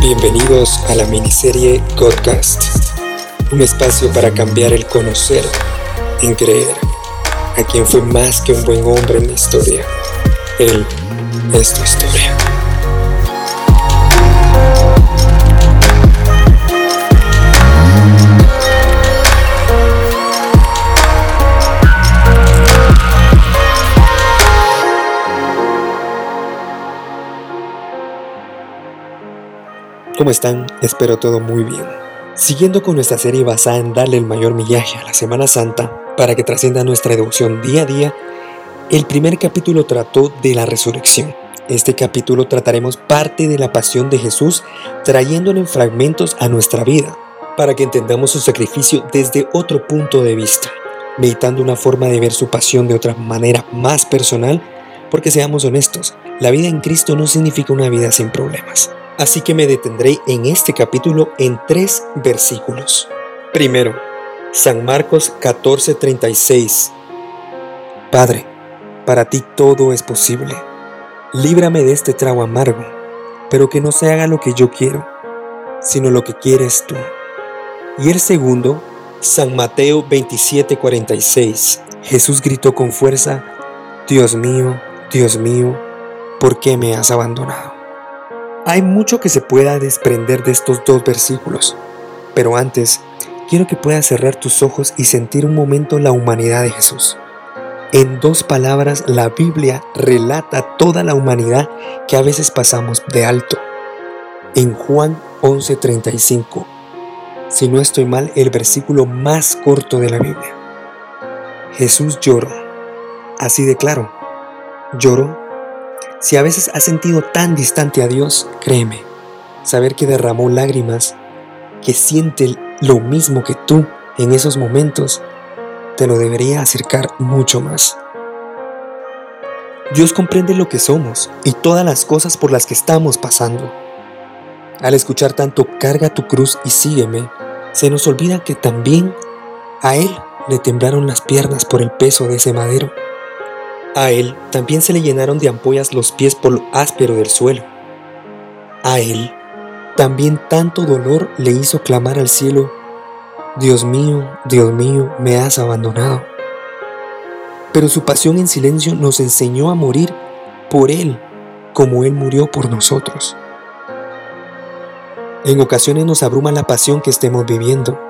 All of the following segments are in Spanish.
Bienvenidos a la miniserie Godcast, un espacio para cambiar el conocer en creer a quien fue más que un buen hombre en la historia. Él es tu historia. ¿Cómo están? Espero todo muy bien. Siguiendo con nuestra serie basada en darle el mayor millaje a la Semana Santa para que trascienda nuestra devoción día a día, el primer capítulo trató de la resurrección. Este capítulo trataremos parte de la pasión de Jesús trayéndolo en fragmentos a nuestra vida, para que entendamos su sacrificio desde otro punto de vista, meditando una forma de ver su pasión de otra manera más personal, porque seamos honestos, la vida en Cristo no significa una vida sin problemas. Así que me detendré en este capítulo en tres versículos. Primero, San Marcos 14:36. Padre, para ti todo es posible. Líbrame de este trago amargo, pero que no se haga lo que yo quiero, sino lo que quieres tú. Y el segundo, San Mateo 27:46. Jesús gritó con fuerza, Dios mío, Dios mío, ¿por qué me has abandonado? Hay mucho que se pueda desprender de estos dos versículos, pero antes quiero que puedas cerrar tus ojos y sentir un momento la humanidad de Jesús. En dos palabras, la Biblia relata toda la humanidad que a veces pasamos de alto. En Juan 11:35, si no estoy mal, el versículo más corto de la Biblia. Jesús lloró, así de claro, lloró si a veces has sentido tan distante a Dios, créeme, saber que derramó lágrimas, que siente lo mismo que tú en esos momentos, te lo debería acercar mucho más. Dios comprende lo que somos y todas las cosas por las que estamos pasando. Al escuchar tanto carga tu cruz y sígueme, se nos olvida que también a Él le temblaron las piernas por el peso de ese madero. A él también se le llenaron de ampollas los pies por lo áspero del suelo. A él también tanto dolor le hizo clamar al cielo, Dios mío, Dios mío, me has abandonado. Pero su pasión en silencio nos enseñó a morir por Él, como Él murió por nosotros. En ocasiones nos abruma la pasión que estemos viviendo.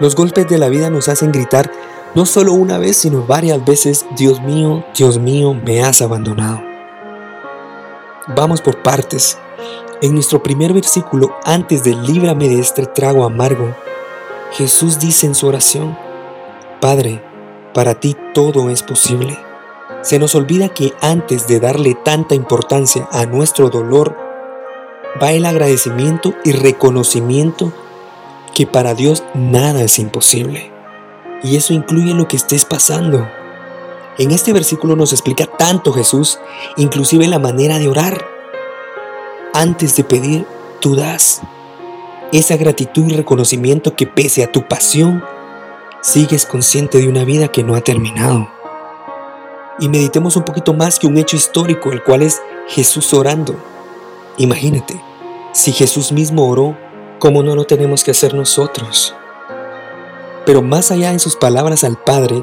Los golpes de la vida nos hacen gritar, no solo una vez, sino varias veces, Dios mío, Dios mío, me has abandonado. Vamos por partes. En nuestro primer versículo, antes de líbrame de este trago amargo, Jesús dice en su oración, Padre, para ti todo es posible. Se nos olvida que antes de darle tanta importancia a nuestro dolor, va el agradecimiento y reconocimiento que para Dios nada es imposible. Y eso incluye lo que estés pasando. En este versículo nos explica tanto Jesús, inclusive la manera de orar. Antes de pedir, tú das. Esa gratitud y reconocimiento que pese a tu pasión, sigues consciente de una vida que no ha terminado. Y meditemos un poquito más que un hecho histórico, el cual es Jesús orando. Imagínate, si Jesús mismo oró, ¿cómo no lo tenemos que hacer nosotros? Pero más allá de sus palabras al Padre,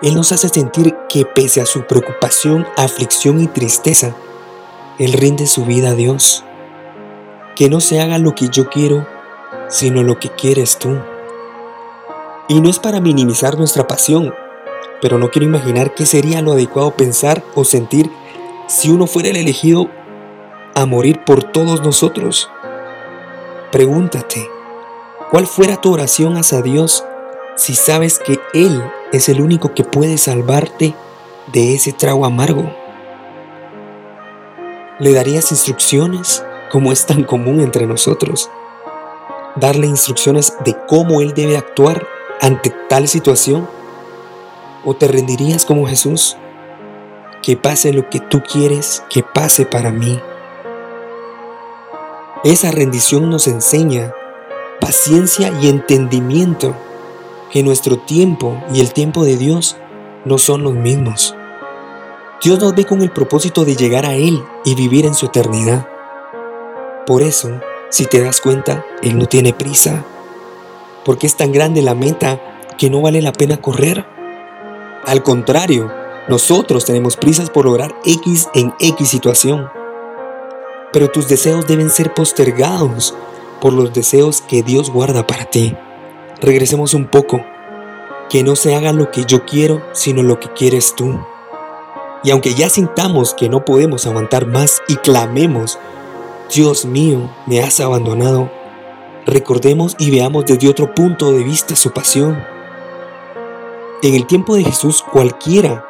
Él nos hace sentir que pese a su preocupación, aflicción y tristeza, Él rinde su vida a Dios. Que no se haga lo que yo quiero, sino lo que quieres tú. Y no es para minimizar nuestra pasión, pero no quiero imaginar qué sería lo adecuado pensar o sentir si uno fuera el elegido a morir por todos nosotros. Pregúntate, ¿cuál fuera tu oración hacia Dios si sabes que Él es el único que puede salvarte de ese trago amargo? ¿Le darías instrucciones como es tan común entre nosotros? ¿Darle instrucciones de cómo Él debe actuar ante tal situación? ¿O te rendirías como Jesús? Que pase lo que tú quieres que pase para mí. Esa rendición nos enseña paciencia y entendimiento que nuestro tiempo y el tiempo de Dios no son los mismos. Dios nos ve con el propósito de llegar a Él y vivir en su eternidad. Por eso, si te das cuenta, Él no tiene prisa, porque es tan grande la meta que no vale la pena correr. Al contrario, nosotros tenemos prisas por lograr X en X situación. Pero tus deseos deben ser postergados por los deseos que Dios guarda para ti. Regresemos un poco. Que no se haga lo que yo quiero, sino lo que quieres tú. Y aunque ya sintamos que no podemos aguantar más y clamemos, Dios mío, me has abandonado, recordemos y veamos desde otro punto de vista su pasión. En el tiempo de Jesús cualquiera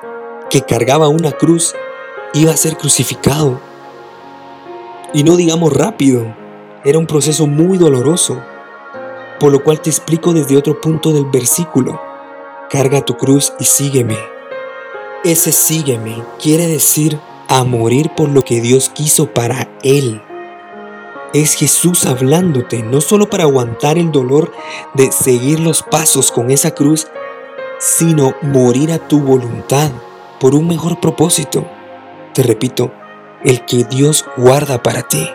que cargaba una cruz iba a ser crucificado. Y no digamos rápido, era un proceso muy doloroso, por lo cual te explico desde otro punto del versículo. Carga tu cruz y sígueme. Ese sígueme quiere decir a morir por lo que Dios quiso para Él. Es Jesús hablándote, no solo para aguantar el dolor de seguir los pasos con esa cruz, sino morir a tu voluntad por un mejor propósito. Te repito, el que Dios guarda para ti.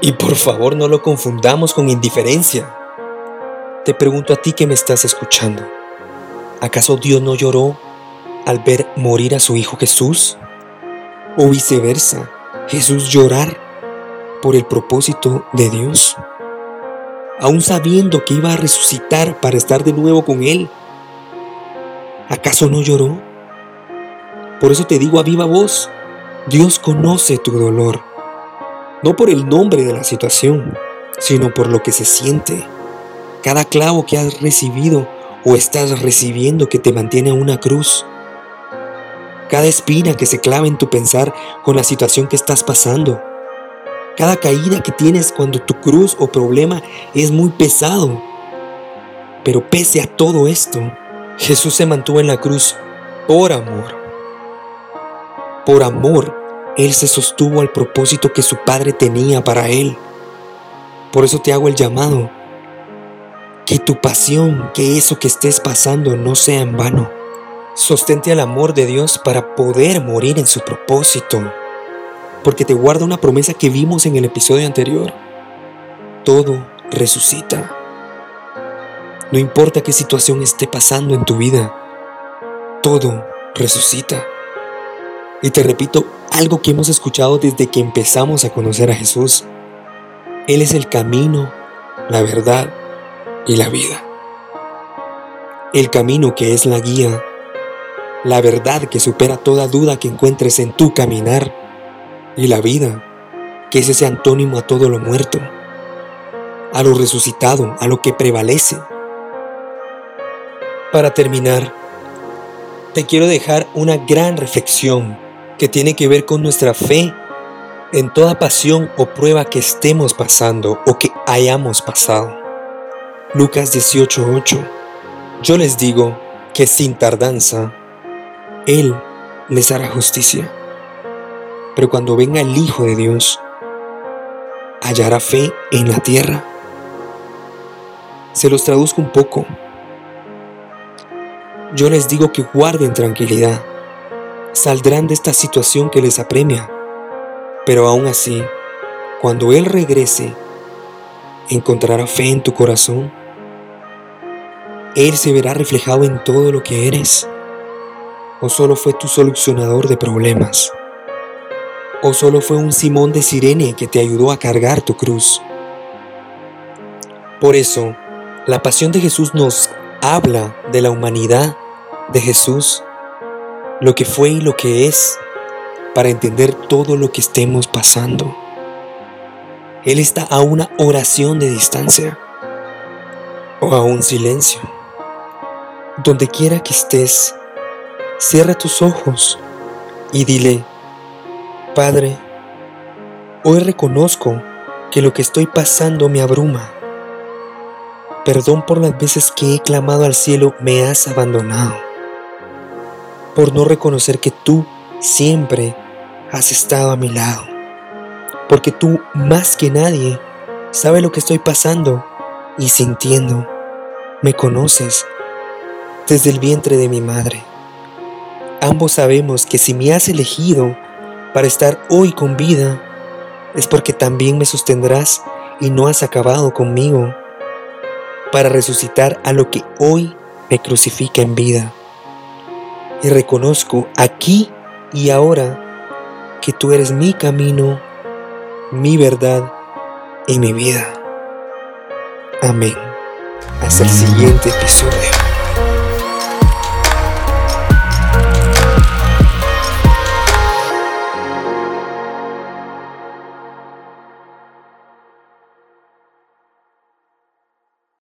Y por favor no lo confundamos con indiferencia. Te pregunto a ti que me estás escuchando, ¿acaso Dios no lloró al ver morir a su Hijo Jesús? ¿O viceversa, Jesús llorar por el propósito de Dios? Aún sabiendo que iba a resucitar para estar de nuevo con Él, ¿acaso no lloró? Por eso te digo a viva voz, Dios conoce tu dolor, no por el nombre de la situación, sino por lo que se siente. Cada clavo que has recibido o estás recibiendo que te mantiene a una cruz cada espina que se clava en tu pensar con la situación que estás pasando, cada caída que tienes cuando tu cruz o problema es muy pesado. Pero pese a todo esto, Jesús se mantuvo en la cruz por amor. Por amor, Él se sostuvo al propósito que su Padre tenía para Él. Por eso te hago el llamado. Que tu pasión, que eso que estés pasando no sea en vano. Sostente al amor de Dios para poder morir en su propósito, porque te guarda una promesa que vimos en el episodio anterior. Todo resucita. No importa qué situación esté pasando en tu vida, todo resucita. Y te repito algo que hemos escuchado desde que empezamos a conocer a Jesús. Él es el camino, la verdad y la vida. El camino que es la guía la verdad que supera toda duda que encuentres en tu caminar, y la vida, que es ese antónimo a todo lo muerto, a lo resucitado, a lo que prevalece. Para terminar, te quiero dejar una gran reflexión que tiene que ver con nuestra fe en toda pasión o prueba que estemos pasando o que hayamos pasado. Lucas 18:8 Yo les digo que sin tardanza él les hará justicia. Pero cuando venga el Hijo de Dios, hallará fe en la tierra. Se los traduzco un poco. Yo les digo que guarden tranquilidad. Saldrán de esta situación que les apremia. Pero aún así, cuando Él regrese, encontrará fe en tu corazón. Él se verá reflejado en todo lo que eres. ¿O solo fue tu solucionador de problemas? ¿O solo fue un Simón de Sirene que te ayudó a cargar tu cruz? Por eso, la pasión de Jesús nos habla de la humanidad de Jesús, lo que fue y lo que es, para entender todo lo que estemos pasando. Él está a una oración de distancia o a un silencio. Donde quiera que estés, Cierra tus ojos y dile, Padre, hoy reconozco que lo que estoy pasando me abruma. Perdón por las veces que he clamado al cielo, me has abandonado. Por no reconocer que tú siempre has estado a mi lado. Porque tú más que nadie sabe lo que estoy pasando y sintiendo. Me conoces desde el vientre de mi madre. Ambos sabemos que si me has elegido para estar hoy con vida, es porque también me sostendrás y no has acabado conmigo para resucitar a lo que hoy me crucifica en vida. Y reconozco aquí y ahora que tú eres mi camino, mi verdad y mi vida. Amén. Hasta el siguiente episodio.